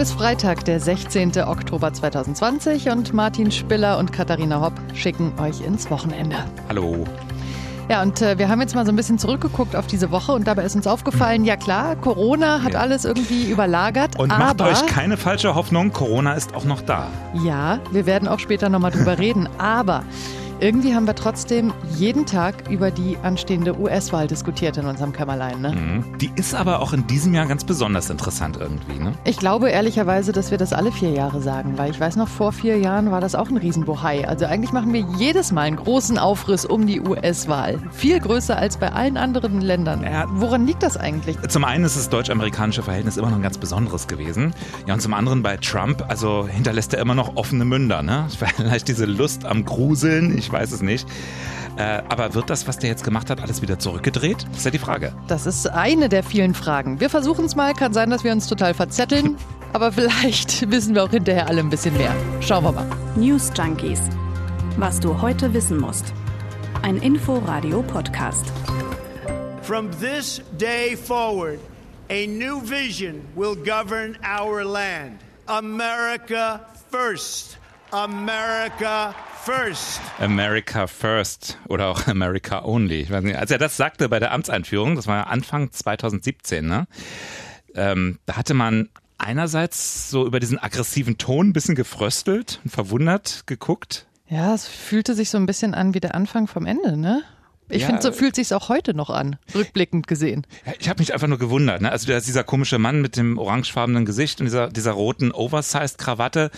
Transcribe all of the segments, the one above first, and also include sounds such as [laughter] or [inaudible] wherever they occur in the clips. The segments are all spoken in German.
Heute ist Freitag, der 16. Oktober 2020 und Martin Spiller und Katharina Hopp schicken euch ins Wochenende. Hallo. Ja, und äh, wir haben jetzt mal so ein bisschen zurückgeguckt auf diese Woche und dabei ist uns aufgefallen, ja klar, Corona hat ja. alles irgendwie überlagert. Und macht euch keine falsche Hoffnung, Corona ist auch noch da. Ja, wir werden auch später nochmal drüber [laughs] reden, aber irgendwie haben wir trotzdem jeden Tag über die anstehende US-Wahl diskutiert in unserem Kämmerlein. Ne? Mhm. Die ist aber auch in diesem Jahr ganz besonders interessant irgendwie. Ne? Ich glaube ehrlicherweise, dass wir das alle vier Jahre sagen, weil ich weiß noch, vor vier Jahren war das auch ein Riesenbohai. Also eigentlich machen wir jedes Mal einen großen Aufriss um die US-Wahl. Viel größer als bei allen anderen Ländern. Ja. Woran liegt das eigentlich? Zum einen ist das deutsch-amerikanische Verhältnis immer noch ein ganz besonderes gewesen. Ja, und zum anderen bei Trump, also hinterlässt er immer noch offene Münder. Ne? [laughs] Vielleicht diese Lust am Gruseln. Ich weiß es nicht. Äh, aber wird das, was der jetzt gemacht hat, alles wieder zurückgedreht? Das ist ja die Frage. Das ist eine der vielen Fragen. Wir versuchen es mal. Kann sein, dass wir uns total verzetteln. [laughs] aber vielleicht wissen wir auch hinterher alle ein bisschen mehr. Schauen wir mal. News Junkies. Was du heute wissen musst. Ein Info-Radio-Podcast. From this day forward, a new vision will govern our land. America first. America first. America first oder auch America only. Ich weiß nicht, als er das sagte bei der Amtseinführung, das war Anfang 2017, ne? Ähm, da hatte man einerseits so über diesen aggressiven Ton ein bisschen gefröstelt und verwundert geguckt. Ja, es fühlte sich so ein bisschen an wie der Anfang vom Ende, ne? Ich ja, finde, so fühlt sich auch heute noch an, rückblickend gesehen. Ja, ich habe mich einfach nur gewundert. Ne? Also da ist dieser komische Mann mit dem orangefarbenen Gesicht und dieser, dieser roten Oversized-Krawatte.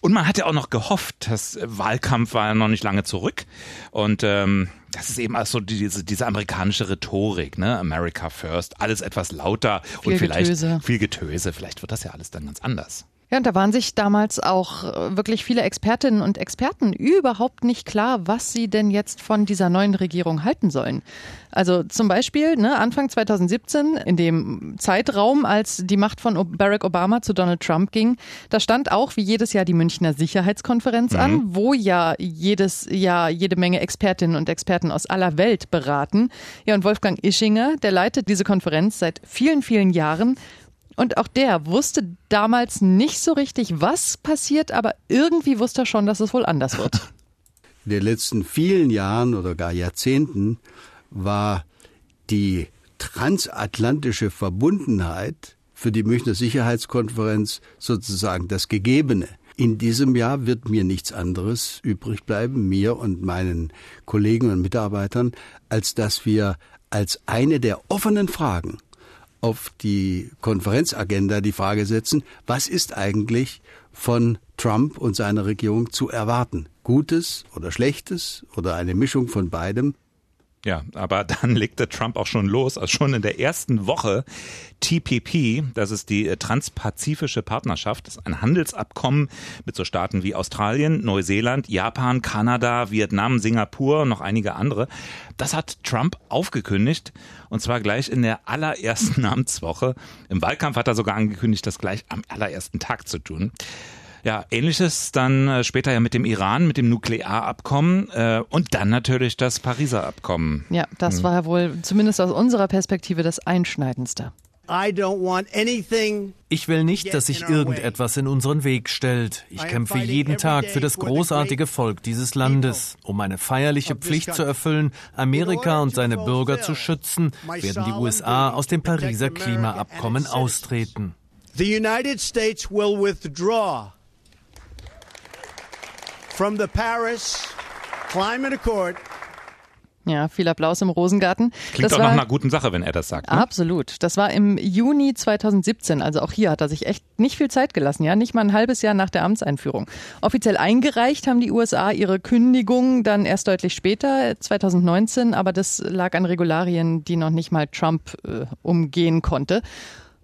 Und man hat ja auch noch gehofft, das Wahlkampf war ja noch nicht lange zurück. Und ähm, das ist eben auch so diese, diese amerikanische Rhetorik, ne? America first, alles etwas lauter viel und vielleicht Getöse. viel Getöse. Vielleicht wird das ja alles dann ganz anders. Ja, und da waren sich damals auch äh, wirklich viele Expertinnen und Experten überhaupt nicht klar, was sie denn jetzt von dieser neuen Regierung halten sollen. Also zum Beispiel ne, Anfang 2017, in dem Zeitraum, als die Macht von Barack Obama zu Donald Trump ging, da stand auch wie jedes Jahr die Münchner Sicherheitskonferenz mhm. an, wo ja jedes Jahr jede Menge Expertinnen und Experten aus aller Welt beraten. Ja, und Wolfgang Ischinger, der leitet diese Konferenz seit vielen, vielen Jahren und auch der wusste damals nicht so richtig, was passiert, aber irgendwie wusste er schon, dass es wohl anders wird. [laughs] In den letzten vielen Jahren oder gar Jahrzehnten war die transatlantische Verbundenheit für die Münchner Sicherheitskonferenz sozusagen das Gegebene. In diesem Jahr wird mir nichts anderes übrig bleiben, mir und meinen Kollegen und Mitarbeitern, als dass wir als eine der offenen Fragen auf die Konferenzagenda die Frage setzen, was ist eigentlich von Trump und seiner Regierung zu erwarten? Gutes oder Schlechtes oder eine Mischung von beidem? Ja, aber [laughs] dann legte Trump auch schon los, also schon in der ersten Woche TPP, das ist die äh, Transpazifische Partnerschaft, das ist ein Handelsabkommen mit so Staaten wie Australien, Neuseeland, Japan, Kanada, Vietnam, Singapur und noch einige andere. Das hat Trump aufgekündigt und zwar gleich in der allerersten [laughs] Amtswoche. Im Wahlkampf hat er sogar angekündigt, das gleich am allerersten Tag zu tun. Ja, ähnliches dann äh, später ja mit dem Iran, mit dem Nuklearabkommen äh, und dann natürlich das Pariser Abkommen. Ja, das hm. war ja wohl zumindest aus unserer Perspektive das Einschneidendste. Ich will nicht, dass sich irgendetwas in unseren Weg stellt. Ich kämpfe jeden Tag für das großartige Volk dieses Landes. Um meine feierliche Pflicht zu erfüllen, Amerika und seine Bürger zu schützen, werden die USA aus dem Pariser Klimaabkommen austreten. The United States will withdraw from the Paris Climate Accord ja, viel Applaus im Rosengarten. Klingt das auch war, nach einer guten Sache, wenn er das sagt. Ne? Absolut. Das war im Juni 2017. Also auch hier hat er sich echt nicht viel Zeit gelassen. Ja, nicht mal ein halbes Jahr nach der Amtseinführung. Offiziell eingereicht haben die USA ihre Kündigung dann erst deutlich später, 2019. Aber das lag an Regularien, die noch nicht mal Trump äh, umgehen konnte.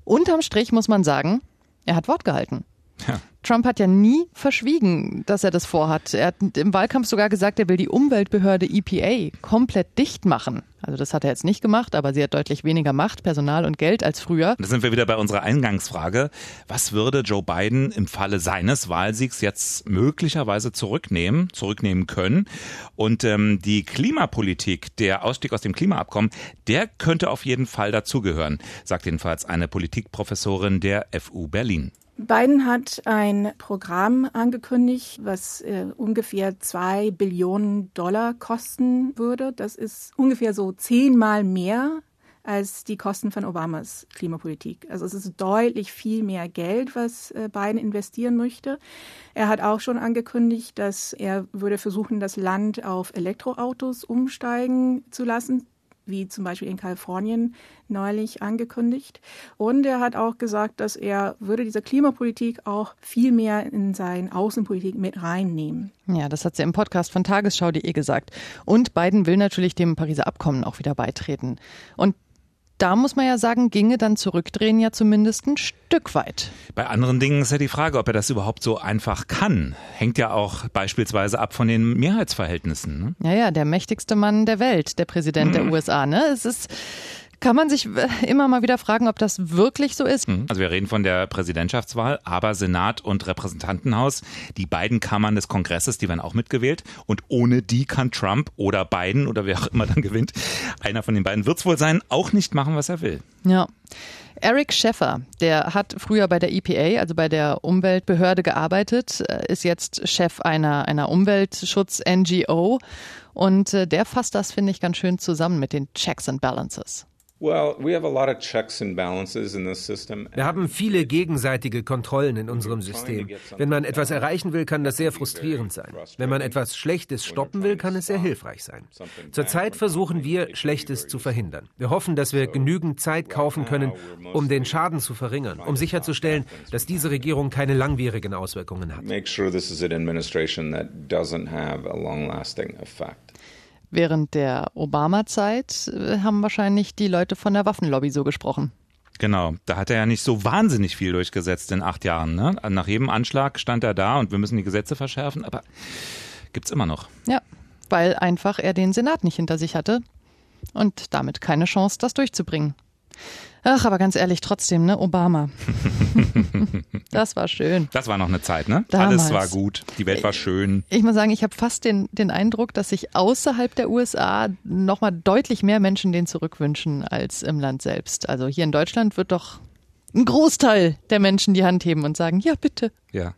Unterm Strich muss man sagen, er hat Wort gehalten. Ja. Trump hat ja nie verschwiegen, dass er das vorhat. Er hat im Wahlkampf sogar gesagt, er will die Umweltbehörde EPA komplett dicht machen. Also das hat er jetzt nicht gemacht, aber sie hat deutlich weniger Macht, Personal und Geld als früher. Da sind wir wieder bei unserer Eingangsfrage. Was würde Joe Biden im Falle seines Wahlsiegs jetzt möglicherweise zurücknehmen, zurücknehmen können? Und ähm, die Klimapolitik, der Ausstieg aus dem Klimaabkommen, der könnte auf jeden Fall dazugehören, sagt jedenfalls eine Politikprofessorin der FU Berlin. Biden hat ein Programm angekündigt, was äh, ungefähr zwei Billionen Dollar kosten würde. Das ist ungefähr so zehnmal mehr als die Kosten von Obamas Klimapolitik. Also es ist deutlich viel mehr Geld, was äh, Biden investieren möchte. Er hat auch schon angekündigt, dass er würde versuchen, das Land auf Elektroautos umsteigen zu lassen wie zum Beispiel in Kalifornien neulich angekündigt. Und er hat auch gesagt, dass er würde diese Klimapolitik auch viel mehr in seine Außenpolitik mit reinnehmen. Ja, das hat sie im Podcast von Tagesschau.de gesagt. Und Biden will natürlich dem Pariser Abkommen auch wieder beitreten. Und da muss man ja sagen, ginge dann zurückdrehen ja zumindest ein Stück weit. Bei anderen Dingen ist ja die Frage, ob er das überhaupt so einfach kann. Hängt ja auch beispielsweise ab von den Mehrheitsverhältnissen. Ne? Ja, ja, der mächtigste Mann der Welt, der Präsident mhm. der USA. Ne? Es ist kann man sich äh, immer mal wieder fragen, ob das wirklich so ist. Mhm. Also wir reden von der Präsidentschaftswahl, aber Senat und Repräsentantenhaus, die beiden Kammern des Kongresses, die werden auch mitgewählt. Und ohne die kann Trump oder Biden oder wer auch immer dann gewinnt, einer von den beiden wird es wohl sein, auch nicht machen, was er will. Ja. Eric Scheffer, der hat früher bei der EPA, also bei der Umweltbehörde gearbeitet, äh, ist jetzt Chef einer, einer Umweltschutz-NGO und äh, der fasst das, finde ich, ganz schön zusammen mit den Checks and Balances. Wir haben viele gegenseitige Kontrollen in unserem System. Wenn man etwas erreichen will, kann das sehr frustrierend sein. Wenn man etwas Schlechtes stoppen will, kann es sehr hilfreich sein. Zurzeit versuchen wir, Schlechtes zu verhindern. Wir hoffen, dass wir genügend Zeit kaufen können, um den Schaden zu verringern, um sicherzustellen, dass diese Regierung keine langwierigen Auswirkungen hat. Während der Obama-Zeit äh, haben wahrscheinlich die Leute von der Waffenlobby so gesprochen. Genau, da hat er ja nicht so wahnsinnig viel durchgesetzt in acht Jahren. Ne? Nach jedem Anschlag stand er da und wir müssen die Gesetze verschärfen, aber gibt's immer noch. Ja, weil einfach er den Senat nicht hinter sich hatte und damit keine Chance, das durchzubringen. Ach, aber ganz ehrlich, trotzdem, ne? Obama. [laughs] das war schön. Das war noch eine Zeit, ne? Damals. Alles war gut. Die Welt war schön. Ich muss sagen, ich habe fast den, den Eindruck, dass sich außerhalb der USA nochmal deutlich mehr Menschen den zurückwünschen als im Land selbst. Also hier in Deutschland wird doch ein Großteil der Menschen die Hand heben und sagen, ja, bitte. Ja.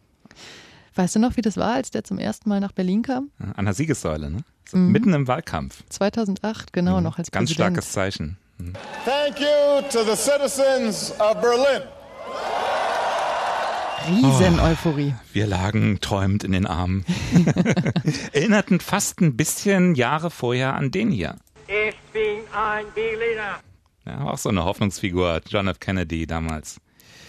Weißt du noch, wie das war, als der zum ersten Mal nach Berlin kam? An der Siegessäule, ne? So mhm. Mitten im Wahlkampf. 2008, genau, mhm. noch als Ganz Präsident. starkes Zeichen. Thank you to the citizens of Berlin. Riesen-Euphorie. Oh, wir lagen träumend in den Armen. [laughs] Erinnerten fast ein bisschen Jahre vorher an den hier. Ich bin ein Berliner. Ja, auch so eine Hoffnungsfigur, John F. Kennedy damals.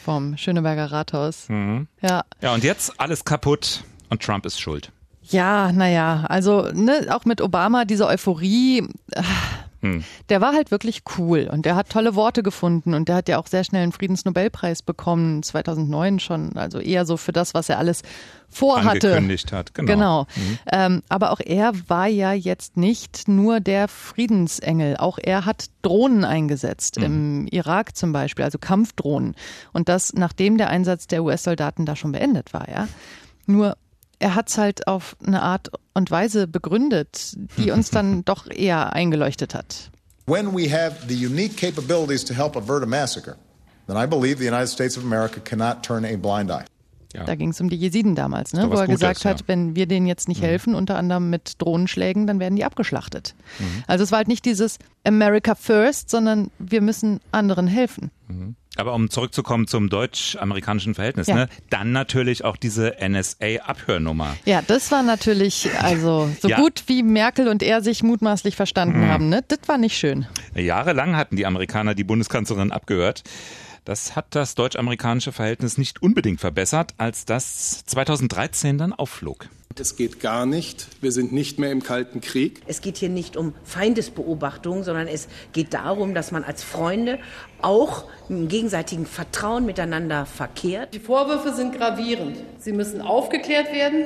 Vom Schöneberger Rathaus. Mhm. Ja. Ja, und jetzt alles kaputt und Trump ist schuld. Ja, naja, also ne, auch mit Obama diese Euphorie. Äh, hm. Der war halt wirklich cool und der hat tolle Worte gefunden und der hat ja auch sehr schnell einen Friedensnobelpreis bekommen, 2009 schon, also eher so für das, was er alles vorhatte. Angekündigt hat, genau. genau. Mhm. Ähm, aber auch er war ja jetzt nicht nur der Friedensengel, auch er hat Drohnen eingesetzt, mhm. im Irak zum Beispiel, also Kampfdrohnen. Und das, nachdem der Einsatz der US-Soldaten da schon beendet war, ja. Nur er hat es halt auf eine Art und Weise begründet, die uns [laughs] dann doch eher eingeleuchtet hat. When we have the unique capabilities to help avert a massacre, then I believe the United States of America cannot turn a blind eye. Ja. Da ging es um die Jesiden damals, ne? wo er Gutes, gesagt hat, ja. wenn wir denen jetzt nicht mhm. helfen, unter anderem mit Drohnenschlägen, dann werden die abgeschlachtet. Mhm. Also es war halt nicht dieses America First, sondern wir müssen anderen helfen. Mhm. Aber um zurückzukommen zum deutsch-amerikanischen Verhältnis, ja. ne, dann natürlich auch diese NSA-Abhörnummer. Ja, das war natürlich, also so ja. gut wie Merkel und er sich mutmaßlich verstanden mhm. haben, ne? Das war nicht schön. Jahrelang hatten die Amerikaner die Bundeskanzlerin abgehört. Das hat das deutsch-amerikanische Verhältnis nicht unbedingt verbessert, als das 2013 dann aufflog. Es geht gar nicht. Wir sind nicht mehr im Kalten Krieg. Es geht hier nicht um Feindesbeobachtung, sondern es geht darum, dass man als Freunde auch im gegenseitigen Vertrauen miteinander verkehrt. Die Vorwürfe sind gravierend. Sie müssen aufgeklärt werden.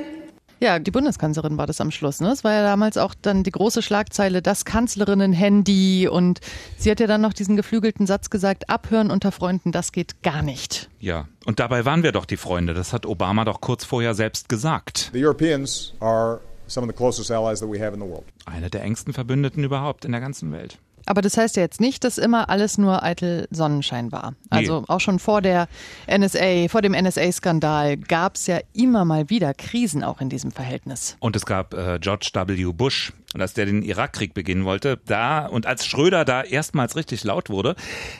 Ja, die Bundeskanzlerin war das am Schluss. Ne? Es war ja damals auch dann die große Schlagzeile, das Kanzlerinnen-Handy. Und sie hat ja dann noch diesen geflügelten Satz gesagt, abhören unter Freunden, das geht gar nicht. Ja, und dabei waren wir doch die Freunde. Das hat Obama doch kurz vorher selbst gesagt. The Europeans are some of the closest allies that we have in the world. Eine der engsten Verbündeten überhaupt in der ganzen Welt. Aber das heißt ja jetzt nicht, dass immer alles nur eitel Sonnenschein war. Also nee. auch schon vor der NSA, vor dem NSA-Skandal gab es ja immer mal wieder Krisen auch in diesem Verhältnis. Und es gab äh, George W. Bush, und als der den Irakkrieg beginnen wollte, da und als Schröder da erstmals richtig laut wurde,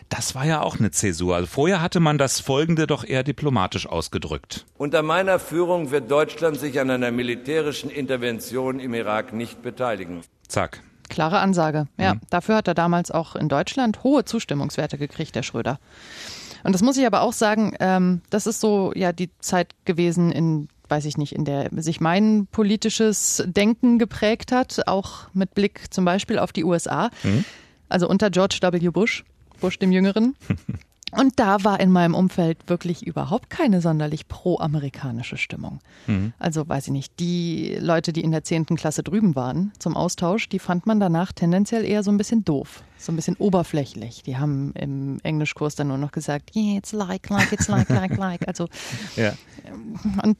das war ja auch eine Zäsur. Also vorher hatte man das Folgende doch eher diplomatisch ausgedrückt. Unter meiner Führung wird Deutschland sich an einer militärischen Intervention im Irak nicht beteiligen. Zack. Klare Ansage. Ja, mhm. dafür hat er damals auch in Deutschland hohe Zustimmungswerte gekriegt, der Schröder. Und das muss ich aber auch sagen, ähm, das ist so ja die Zeit gewesen, in weiß ich nicht, in der sich mein politisches Denken geprägt hat, auch mit Blick zum Beispiel auf die USA. Mhm. Also unter George W. Bush, Bush dem Jüngeren. [laughs] Und da war in meinem Umfeld wirklich überhaupt keine sonderlich pro-amerikanische Stimmung. Mhm. Also weiß ich nicht, die Leute, die in der zehnten Klasse drüben waren zum Austausch, die fand man danach tendenziell eher so ein bisschen doof, so ein bisschen oberflächlich. Die haben im Englischkurs dann nur noch gesagt, yeah, it's like, like, it's like, like, like. Also [laughs] ja. und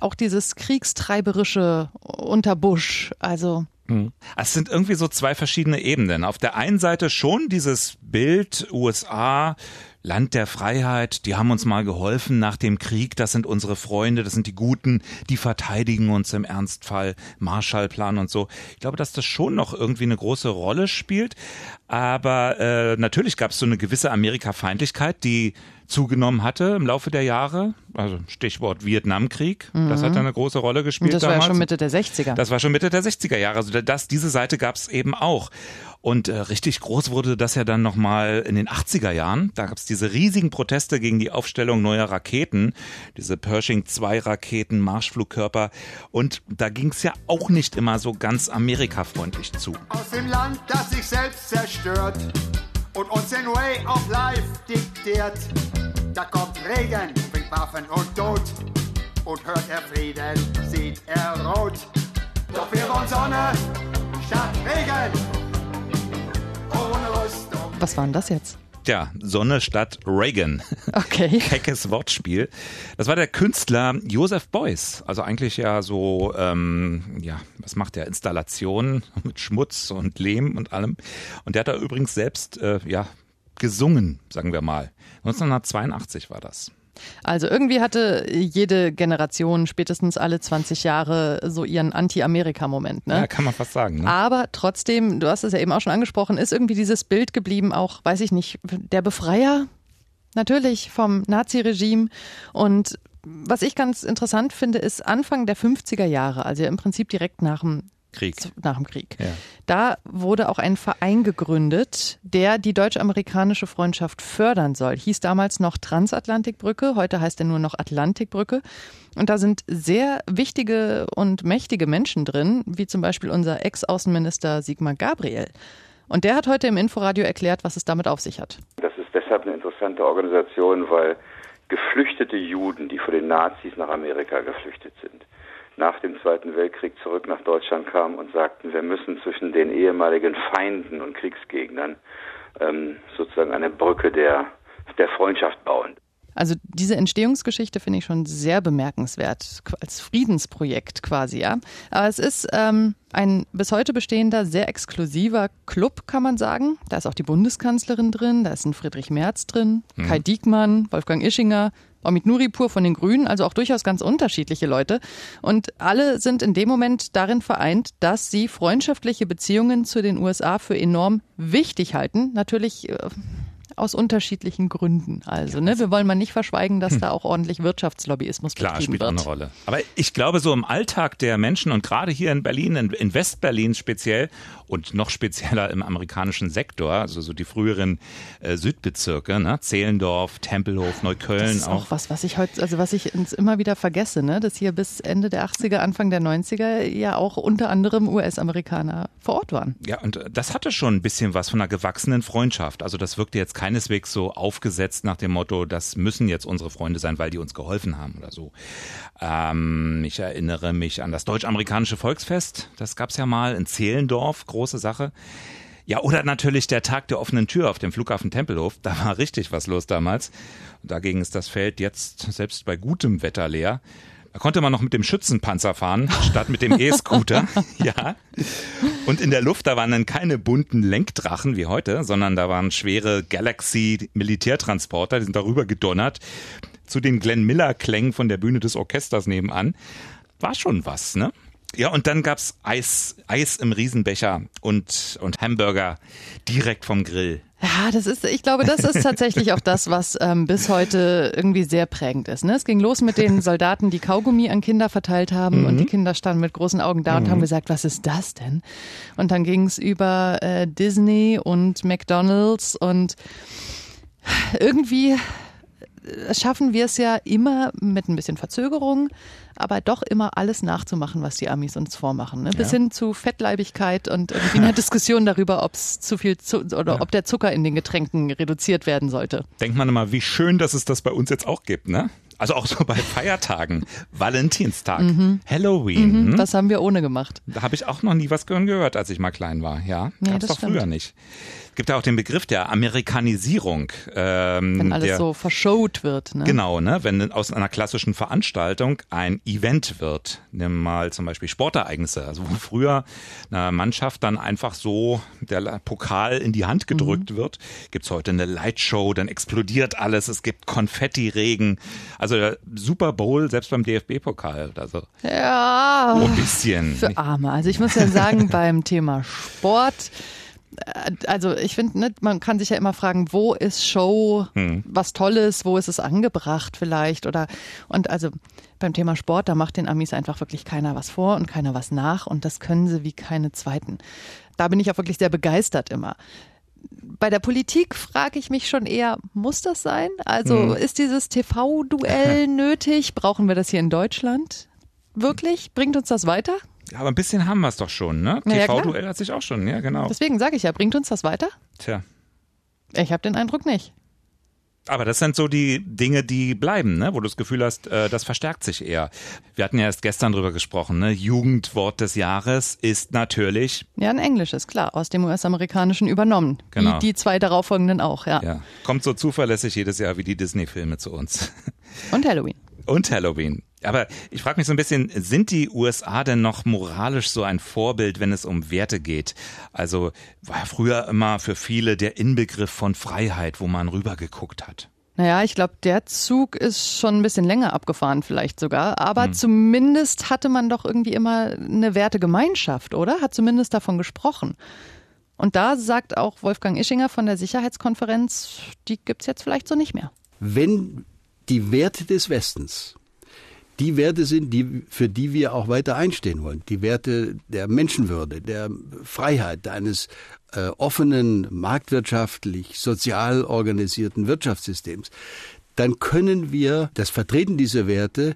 auch dieses kriegstreiberische unter Bush, also hm. Es sind irgendwie so zwei verschiedene Ebenen. Auf der einen Seite schon dieses Bild USA, Land der Freiheit, die haben uns mal geholfen nach dem Krieg, das sind unsere Freunde, das sind die Guten, die verteidigen uns im Ernstfall, Marshallplan und so. Ich glaube, dass das schon noch irgendwie eine große Rolle spielt. Aber äh, natürlich gab es so eine gewisse Amerika-Feindlichkeit, die zugenommen hatte im Laufe der Jahre. Also Stichwort Vietnamkrieg, mhm. das hat eine große Rolle gespielt. Und das damals. war ja schon Mitte der 60er. Das war schon Mitte der 60er Jahre. Also das, diese Seite gab es eben auch. Und äh, richtig groß wurde das ja dann nochmal in den 80er Jahren. Da gab es diese riesigen Proteste gegen die Aufstellung neuer Raketen, diese Pershing-2-Raketen, Marschflugkörper. Und da ging es ja auch nicht immer so ganz amerikafreundlich zu. Aus dem Land, das sich selbst zerstört und uns den Way of Life diktiert. Da kommt Regen, bringt Waffen und Tod. Und hört er Frieden, sieht er rot. Doch wir wollen Sonne statt Regen. Was war denn das jetzt? Ja, Sonne statt Reagan. Okay. [laughs] Keckes Wortspiel. Das war der Künstler Joseph Beuys. Also eigentlich ja so, ähm, ja, was macht der? Installationen [laughs] mit Schmutz und Lehm und allem. Und der hat da übrigens selbst, äh, ja, gesungen, sagen wir mal. 1982 war das. Also irgendwie hatte jede Generation spätestens alle 20 Jahre so ihren Anti-Amerika-Moment. Ne? Ja, kann man fast sagen. Ne? Aber trotzdem, du hast es ja eben auch schon angesprochen, ist irgendwie dieses Bild geblieben, auch, weiß ich nicht, der Befreier natürlich vom Nazi-Regime und was ich ganz interessant finde, ist Anfang der 50er Jahre, also im Prinzip direkt nach dem Krieg. Nach dem Krieg. Ja. Da wurde auch ein Verein gegründet, der die deutsch-amerikanische Freundschaft fördern soll. Hieß damals noch Transatlantikbrücke, heute heißt er nur noch Atlantikbrücke. Und da sind sehr wichtige und mächtige Menschen drin, wie zum Beispiel unser Ex-Außenminister Sigmar Gabriel. Und der hat heute im Inforadio erklärt, was es damit auf sich hat. Das ist deshalb eine interessante Organisation, weil geflüchtete Juden, die vor den Nazis nach Amerika geflüchtet sind, nach dem Zweiten Weltkrieg zurück nach Deutschland kamen und sagten, wir müssen zwischen den ehemaligen Feinden und Kriegsgegnern ähm, sozusagen eine Brücke der, der Freundschaft bauen. Also diese Entstehungsgeschichte finde ich schon sehr bemerkenswert, als Friedensprojekt quasi, ja. Aber es ist ähm, ein bis heute bestehender, sehr exklusiver Club, kann man sagen. Da ist auch die Bundeskanzlerin drin, da ist ein Friedrich Merz drin, mhm. Kai Diekmann, Wolfgang Ischinger, Omid Nuripur von den Grünen, also auch durchaus ganz unterschiedliche Leute. Und alle sind in dem Moment darin vereint, dass sie freundschaftliche Beziehungen zu den USA für enorm wichtig halten. Natürlich äh, aus unterschiedlichen Gründen. Also, ne, wir wollen mal nicht verschweigen, dass hm. da auch ordentlich Wirtschaftslobbyismus Klar, betrieben spielt wird. Auch eine Rolle. Aber ich glaube, so im Alltag der Menschen und gerade hier in Berlin, in Westberlin speziell und noch spezieller im amerikanischen Sektor, also so die früheren äh, Südbezirke, ne, Zehlendorf, Tempelhof, Neukölln. Das ist auch, auch was, was ich heute, also was ich immer wieder vergesse, ne, dass hier bis Ende der 80er, Anfang der 90er ja auch unter anderem US-Amerikaner vor Ort waren. Ja, und das hatte schon ein bisschen was von einer gewachsenen Freundschaft. Also das wirkte jetzt kein keineswegs so aufgesetzt nach dem Motto, das müssen jetzt unsere Freunde sein, weil die uns geholfen haben oder so. Ähm, ich erinnere mich an das deutsch-amerikanische Volksfest. Das gab's ja mal in Zehlendorf, große Sache. Ja, oder natürlich der Tag der offenen Tür auf dem Flughafen Tempelhof. Da war richtig was los damals. Dagegen ist das Feld jetzt selbst bei gutem Wetter leer. Da konnte man noch mit dem Schützenpanzer fahren, statt mit dem [laughs] E-Scooter. ja. Und in der Luft, da waren dann keine bunten Lenkdrachen wie heute, sondern da waren schwere Galaxy-Militärtransporter, die sind darüber gedonnert. Zu den Glenn Miller-Klängen von der Bühne des Orchesters nebenan. War schon was, ne? Ja, und dann gab's Eis, Eis im Riesenbecher und, und Hamburger direkt vom Grill. Ja, das ist, ich glaube, das ist tatsächlich auch das, was ähm, bis heute irgendwie sehr prägend ist. Ne? Es ging los mit den Soldaten, die Kaugummi an Kinder verteilt haben mhm. und die Kinder standen mit großen Augen da und mhm. haben gesagt, was ist das denn? Und dann ging es über äh, Disney und McDonald's und irgendwie schaffen wir es ja immer mit ein bisschen Verzögerung, aber doch immer alles nachzumachen, was die Amis uns vormachen. Ne? Bis ja. hin zu Fettleibigkeit und irgendwie einer [laughs] Diskussion darüber, ob es zu viel zu oder ja. ob der Zucker in den Getränken reduziert werden sollte. Denkt man immer, wie schön, dass es das bei uns jetzt auch gibt, ne? Also auch so [laughs] bei Feiertagen, Valentinstag, mhm. Halloween. Mhm, hm? das haben wir ohne gemacht. Da habe ich auch noch nie was gehört, als ich mal klein war. Ja, nee, gab's doch stimmt. früher nicht gibt ja auch den Begriff der Amerikanisierung. Ähm, wenn alles der, so verschout wird. Ne? Genau, ne? wenn aus einer klassischen Veranstaltung ein Event wird. Nimm mal zum Beispiel Sportereignisse. Also wo früher einer Mannschaft dann einfach so der Pokal in die Hand gedrückt mhm. wird, gibt's heute eine Lightshow, dann explodiert alles, es gibt Konfettiregen. Also der Super Bowl, selbst beim DFB-Pokal. Also ja, so ein bisschen. Für Arme. Also ich muss ja sagen, [laughs] beim Thema Sport also ich finde, ne, man kann sich ja immer fragen, wo ist Show hm. was Tolles, wo ist es angebracht vielleicht oder und also beim Thema Sport, da macht den Amis einfach wirklich keiner was vor und keiner was nach und das können sie wie keine zweiten. Da bin ich auch wirklich sehr begeistert immer. Bei der Politik frage ich mich schon eher, muss das sein? Also hm. ist dieses TV-Duell [laughs] nötig? Brauchen wir das hier in Deutschland? Wirklich? Bringt uns das weiter? Aber ein bisschen haben wir es doch schon, ne? Ja, TV-Duell hat sich auch schon, ja, genau. Deswegen sage ich ja, bringt uns das weiter? Tja. Ich habe den Eindruck nicht. Aber das sind so die Dinge, die bleiben, ne? wo du das Gefühl hast, äh, das verstärkt sich eher. Wir hatten ja erst gestern drüber gesprochen, ne? Jugendwort des Jahres ist natürlich. Ja, ein englisches, klar, aus dem US-amerikanischen übernommen. Genau. Wie die zwei darauffolgenden auch, ja. ja. Kommt so zuverlässig jedes Jahr wie die Disney-Filme zu uns. Und Halloween. Und Halloween. Aber ich frage mich so ein bisschen, sind die USA denn noch moralisch so ein Vorbild, wenn es um Werte geht? Also war früher immer für viele der Inbegriff von Freiheit, wo man rübergeguckt hat. Naja, ich glaube, der Zug ist schon ein bisschen länger abgefahren, vielleicht sogar. Aber hm. zumindest hatte man doch irgendwie immer eine Wertegemeinschaft, oder? Hat zumindest davon gesprochen. Und da sagt auch Wolfgang Ischinger von der Sicherheitskonferenz, die gibt es jetzt vielleicht so nicht mehr. Wenn die Werte des Westens die Werte sind, die, für die wir auch weiter einstehen wollen. Die Werte der Menschenwürde, der Freiheit, eines äh, offenen, marktwirtschaftlich, sozial organisierten Wirtschaftssystems. Dann können wir das Vertreten dieser Werte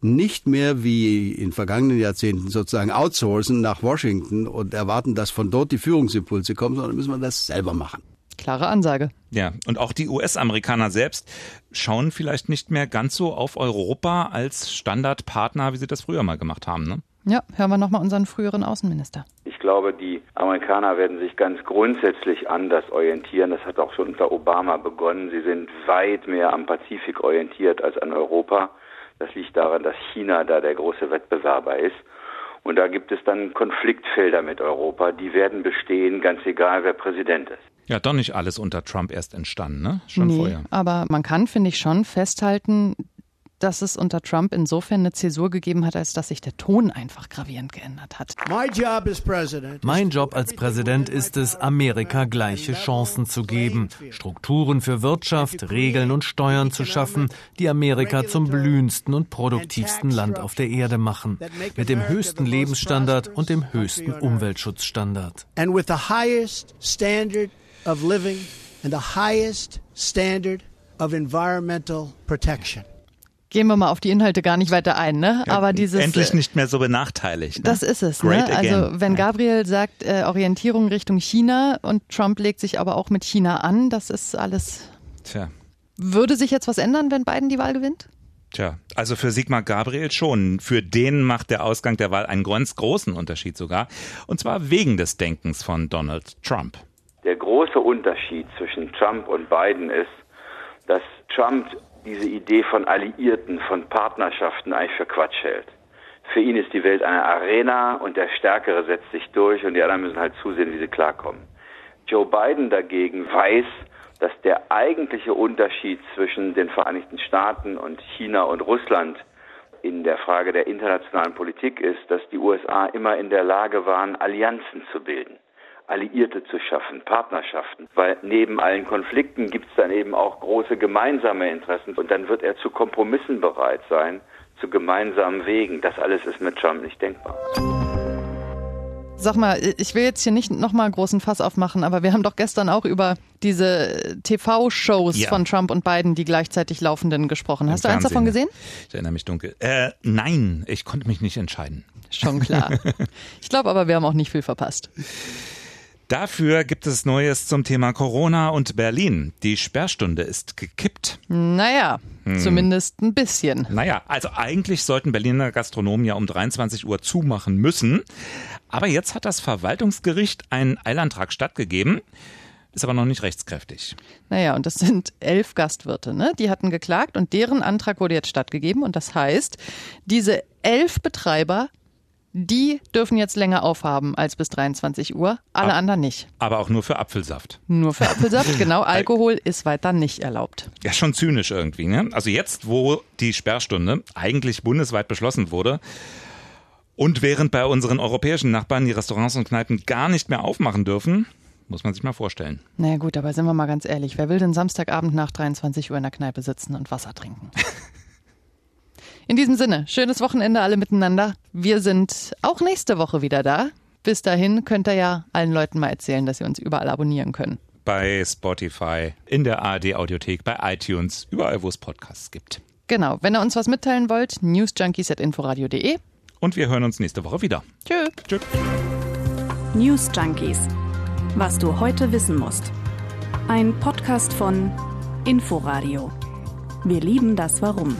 nicht mehr wie in vergangenen Jahrzehnten sozusagen outsourcen nach Washington und erwarten, dass von dort die Führungsimpulse kommen, sondern müssen wir das selber machen. Klare Ansage. Ja, und auch die US-Amerikaner selbst schauen vielleicht nicht mehr ganz so auf Europa als Standardpartner, wie sie das früher mal gemacht haben. Ne? Ja, hören wir nochmal unseren früheren Außenminister. Ich glaube, die Amerikaner werden sich ganz grundsätzlich anders orientieren. Das hat auch schon unter Obama begonnen. Sie sind weit mehr am Pazifik orientiert als an Europa. Das liegt daran, dass China da der große Wettbewerber ist. Und da gibt es dann Konfliktfelder mit Europa, die werden bestehen, ganz egal wer Präsident ist. Ja, doch nicht alles unter Trump erst entstanden, ne? Schon nee, vorher. Aber man kann, finde ich, schon festhalten, dass es unter Trump insofern eine Zäsur gegeben hat, als dass sich der Ton einfach gravierend geändert hat. Mein Job als Präsident ist es, Amerika gleiche Chancen zu geben, Strukturen für Wirtschaft, Regeln und Steuern zu schaffen, die Amerika zum blühendsten und produktivsten Land auf der Erde machen, mit dem höchsten Lebensstandard und dem höchsten Umweltschutzstandard. And with the highest standard of living and the highest standard of environmental protection. Gehen wir mal auf die Inhalte gar nicht weiter ein, ne? Ja, Aber dieses endlich nicht mehr so benachteiligt. Ne? Das ist es. ne? Also wenn Gabriel sagt äh, Orientierung Richtung China und Trump legt sich aber auch mit China an, das ist alles. Tja. Würde sich jetzt was ändern, wenn Biden die Wahl gewinnt? Tja, also für Sigmar Gabriel schon. Für den macht der Ausgang der Wahl einen ganz großen Unterschied sogar. Und zwar wegen des Denkens von Donald Trump. Der große Unterschied zwischen Trump und Biden ist, dass Trump diese Idee von Alliierten, von Partnerschaften eigentlich für Quatsch hält. Für ihn ist die Welt eine Arena und der Stärkere setzt sich durch und die anderen müssen halt zusehen, wie sie klarkommen. Joe Biden dagegen weiß, dass der eigentliche Unterschied zwischen den Vereinigten Staaten und China und Russland in der Frage der internationalen Politik ist, dass die USA immer in der Lage waren, Allianzen zu bilden. Alliierte zu schaffen, Partnerschaften. Weil neben allen Konflikten gibt es dann eben auch große gemeinsame Interessen und dann wird er zu Kompromissen bereit sein, zu gemeinsamen Wegen. Das alles ist mit Trump nicht denkbar. Sag mal, ich will jetzt hier nicht nochmal großen Fass aufmachen, aber wir haben doch gestern auch über diese TV-Shows Ja. von Trump und Biden, die gleichzeitig laufenden, gesprochen. Hast Im du eins davon Fernsehen. gesehen? Ich erinnere mich dunkel. Äh, nein, ich konnte mich nicht entscheiden. Schon klar. [laughs] Ich glaube aber, wir haben auch nicht viel verpasst. Dafür gibt es Neues zum Thema Corona und Berlin. Die Sperrstunde ist gekippt. Naja, Hm. zumindest ein bisschen. Naja, also eigentlich sollten Berliner Gastronomen ja um 23 Uhr zumachen müssen. Aber jetzt hat das Verwaltungsgericht einen Eilantrag stattgegeben, ist aber noch nicht rechtskräftig. Naja, und das sind elf Gastwirte, ne? Die hatten geklagt und deren Antrag wurde jetzt stattgegeben. Und das heißt, diese elf Betreiber, die dürfen jetzt länger aufhaben als bis 23 Uhr, alle Ah. anderen nicht. Aber auch nur für Apfelsaft. Nur für Apfelsaft, [laughs] genau. Alkohol ist weiter nicht erlaubt. Ja, schon zynisch irgendwie, ne? Also jetzt, wo die Sperrstunde eigentlich bundesweit beschlossen wurde und während bei unseren europäischen Nachbarn die Restaurants und Kneipen gar nicht mehr aufmachen dürfen, muss man sich mal vorstellen. Naja gut, aber sind wir mal ganz ehrlich, wer will denn Samstagabend nach 23 Uhr in der Kneipe sitzen und Wasser trinken? [laughs] In diesem Sinne, schönes Wochenende alle miteinander. Wir sind auch nächste Woche wieder da. Bis dahin könnt ihr ja allen Leuten mal erzählen, dass sie uns überall abonnieren können. Bei Spotify, in der ARD Audiothek, bei iTunes, überall, wo es Podcasts gibt. Genau, wenn ihr uns was mitteilen wollt, newsjunkies.inforadio.de. Und wir hören uns nächste Woche wieder. Tschö. Tschö. News Junkies. Was du heute wissen musst. Ein Podcast von Inforadio. Wir lieben das Warum.